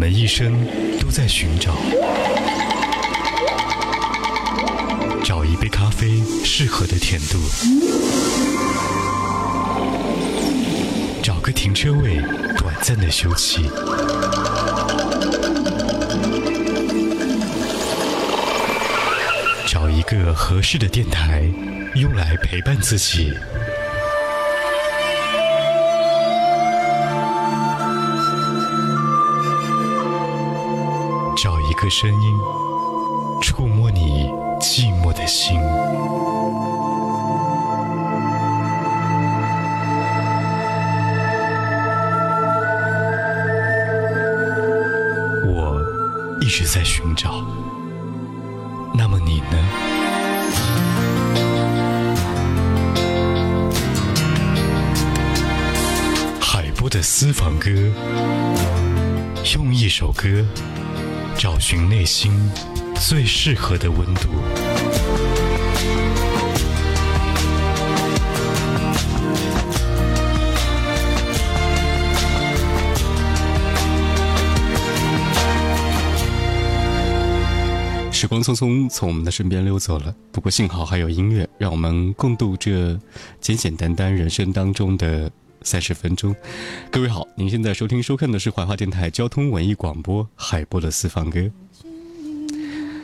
我们一生都在寻找，找一杯咖啡适合的甜度，找个停车位短暂的休憩，找一个合适的电台，用来陪伴自己。声音，触摸你寂寞的心。我一直在寻找，那么你呢？海波的私房歌，用一首歌。找寻内心最适合的温度。时光匆匆从我们的身边溜走了，不过幸好还有音乐，让我们共度这简简单单人生当中的。三十分钟，各位好，您现在收听收看的是怀化电台交通文艺广播海波的私房歌。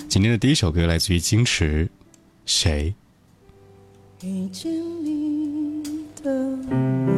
今天的第一首歌来自于金池，谁？遇见你的。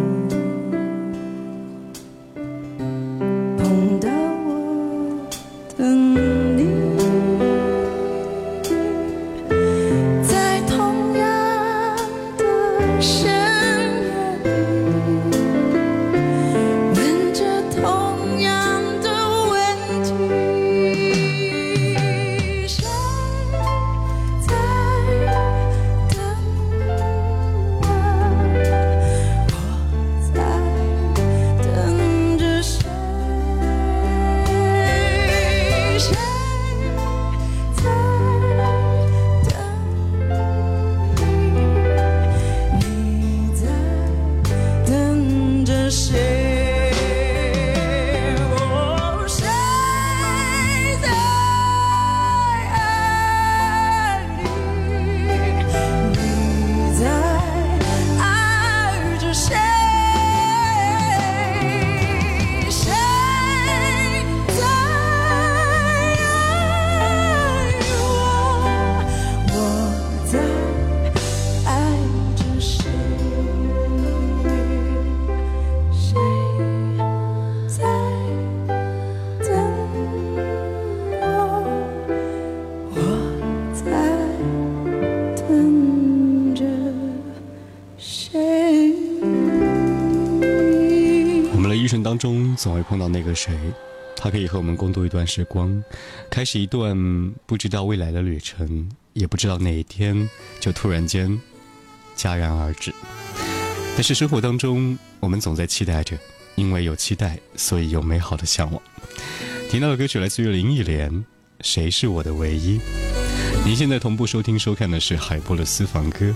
总会碰到那个谁，他可以和我们共度一段时光，开始一段不知道未来的旅程，也不知道哪一天就突然间戛然而止。但是生活当中，我们总在期待着，因为有期待，所以有美好的向往。听到的歌曲来自于林忆莲，《谁是我的唯一》。您现在同步收听收看的是海波的私房歌。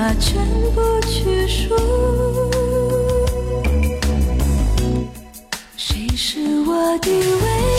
把全部去数，谁是我的唯一？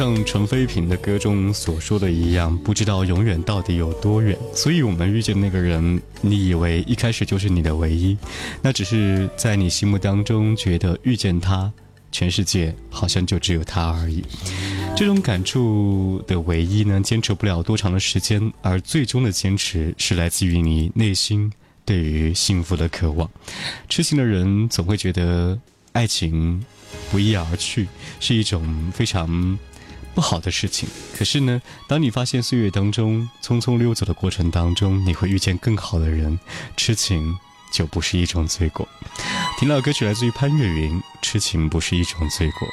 像陈飞平的歌中所说的一样，不知道永远到底有多远。所以，我们遇见那个人，你以为一开始就是你的唯一，那只是在你心目当中觉得遇见他，全世界好像就只有他而已。这种感触的唯一呢，坚持不了多长的时间，而最终的坚持是来自于你内心对于幸福的渴望。痴情的人总会觉得爱情不翼而去是一种非常不好的事情。可是呢，当你发现岁月当中匆匆溜走的过程当中，你会遇见更好的人，痴情就不是一种罪过。听到歌曲来自于潘越云，《痴情不是一种罪过》。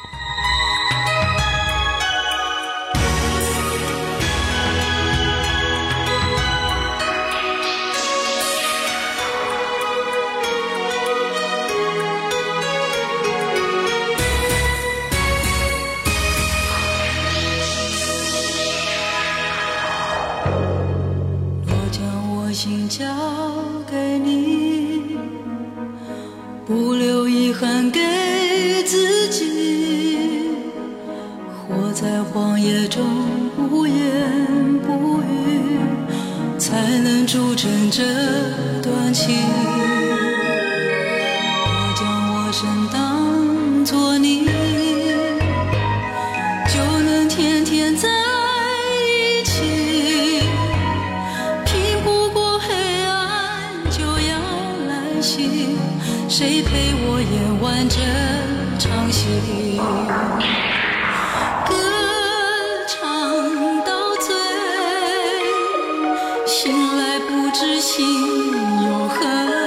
能铸成这段情。醒来不知心有何。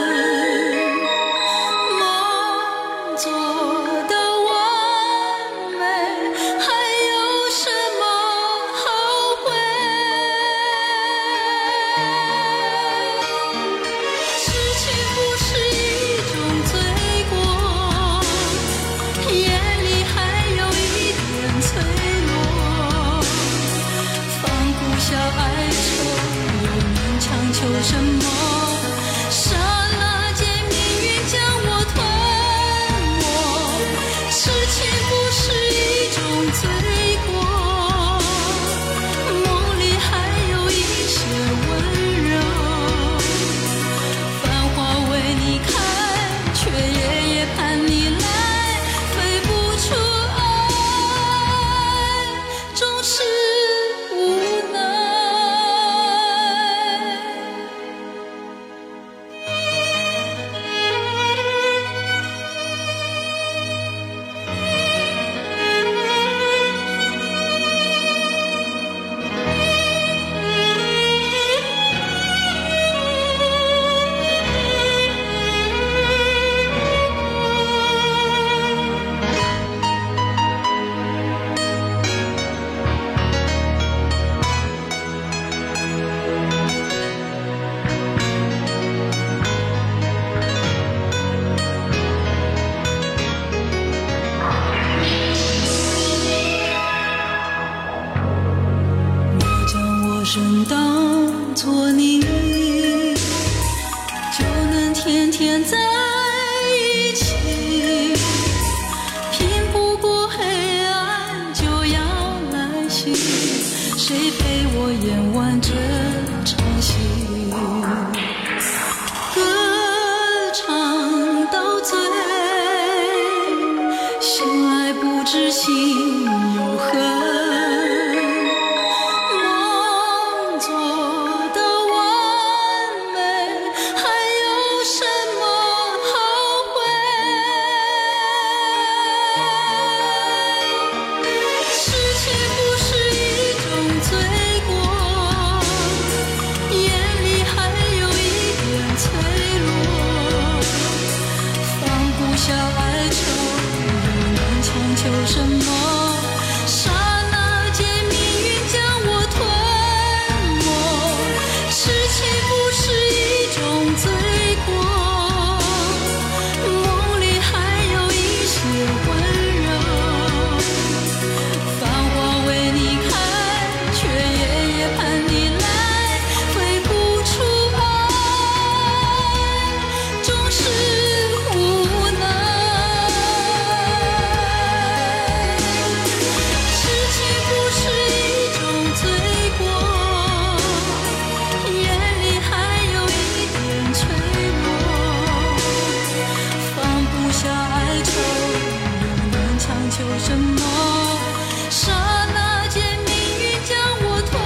刹那间，命运将我吞，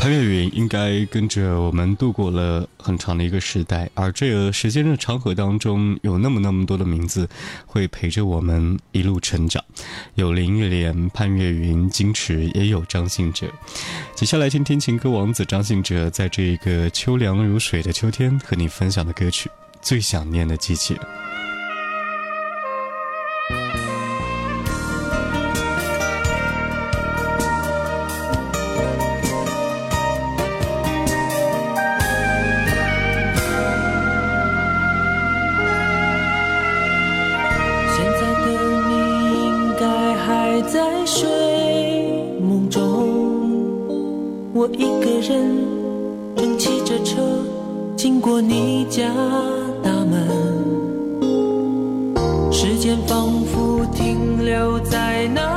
潘越云应该跟着我们度过了很长的一个时代，而这个时间的长河当中，有那么那么多的名字会陪着我们一路成长，有林忆莲、潘越云、金池，也有张信哲。接下来听听情歌王子张信哲在这一个秋凉如水的秋天和你分享的歌曲《最想念的季节》。睡梦中，我一个人正骑着车经过你家大门，时间仿佛停留在那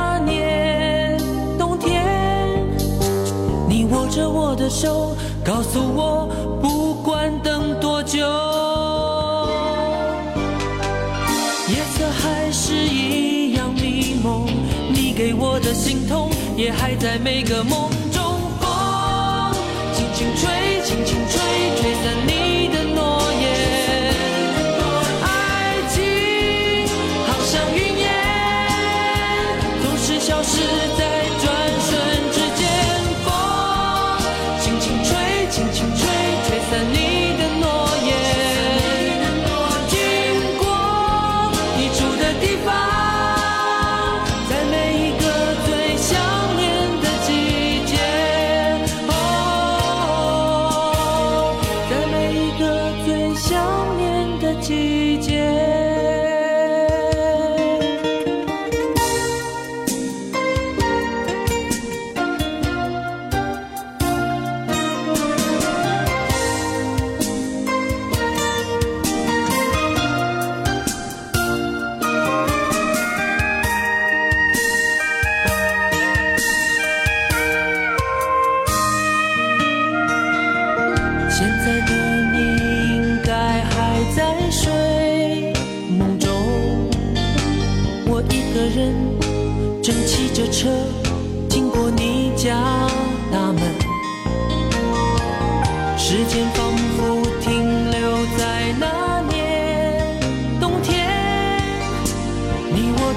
每个梦中。风轻轻吹，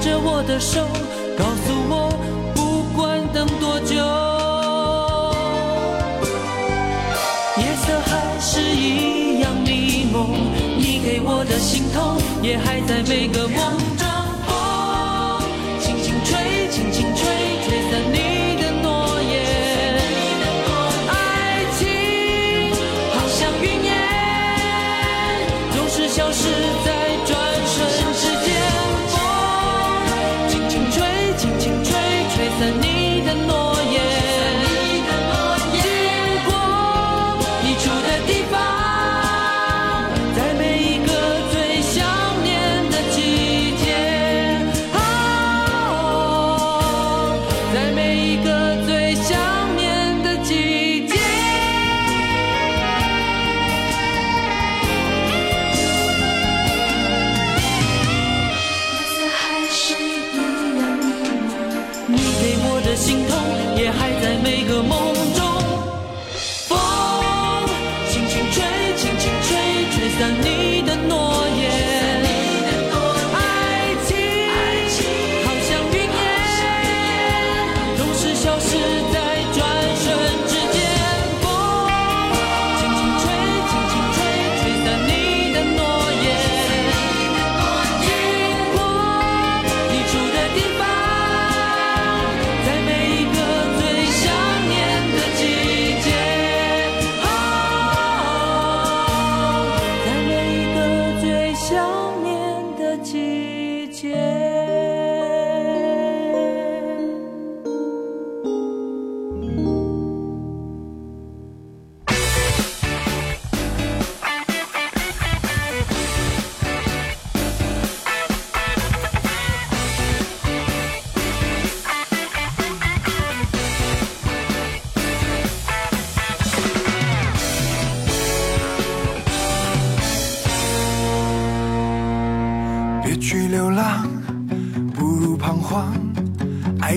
着我的手，告诉我不管等多久。夜色还是一样迷蒙，你给我的心痛也还在每个梦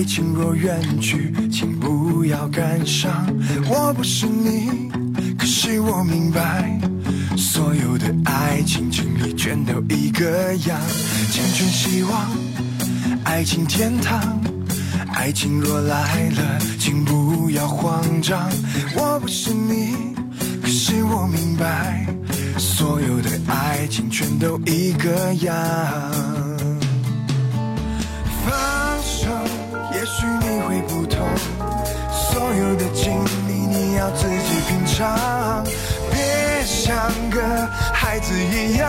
情若远去，请不要感伤。我不是你，可是我明白，所有的爱情经历全都一个样。青春希望，爱情天堂。爱情若来了，请不要慌张。我不是你，可是我明白，所有的爱情全都一个样。许你会不同，所有的经历你要自己品尝。别像个孩子一样，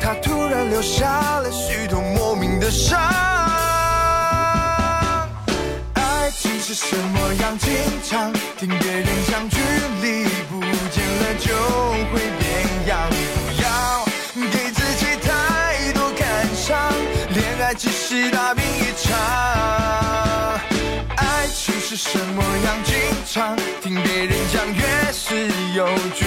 他突然留下了许多莫名的伤。爱情是什么样？经常听别人讲，距离不见了就会变样。不要给自己太多感伤，恋爱只是大是什么样？经常听别人讲，越是有趣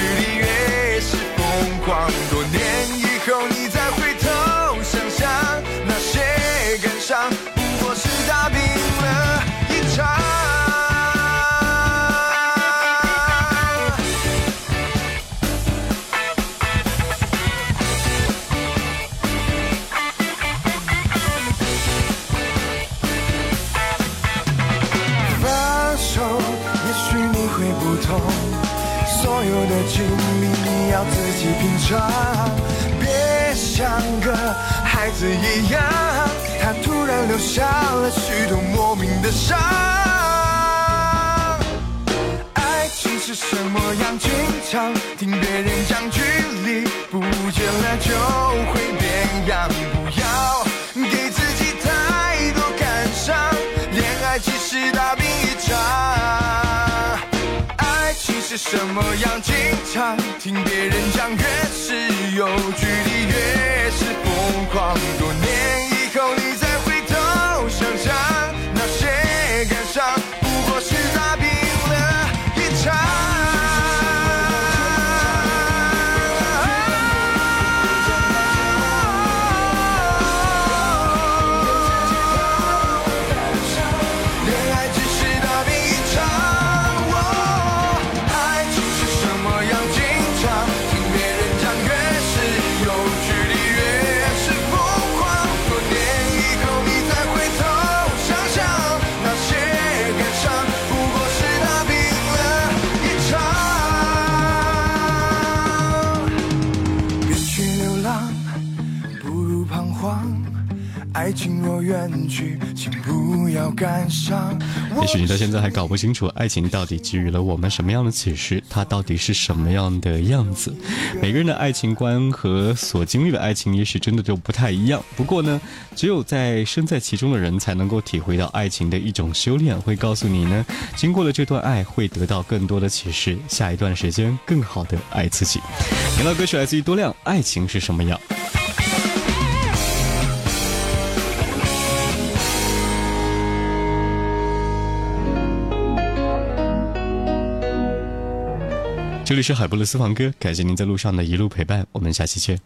自己品尝，别像个孩子一样，他突然留下了许多莫名的伤。爱情是什么样？经常怎么样？经常听别人讲，越是有距离也许你到现在还搞不清楚爱情到底给予了我们什么样的启示，它到底是什么样的样子。每个人的爱情观和所经历的爱情，也许真的就不太一样。不过呢，只有在身在其中的人，才能够体会到爱情的一种修炼，会告诉你呢，经过了这段爱，会得到更多的启示，下一段时间更好的爱自己。听到歌曲来自于多亮，爱情是什么样？这里是海波的私房歌，感谢您在路上的一路陪伴，我们下期见。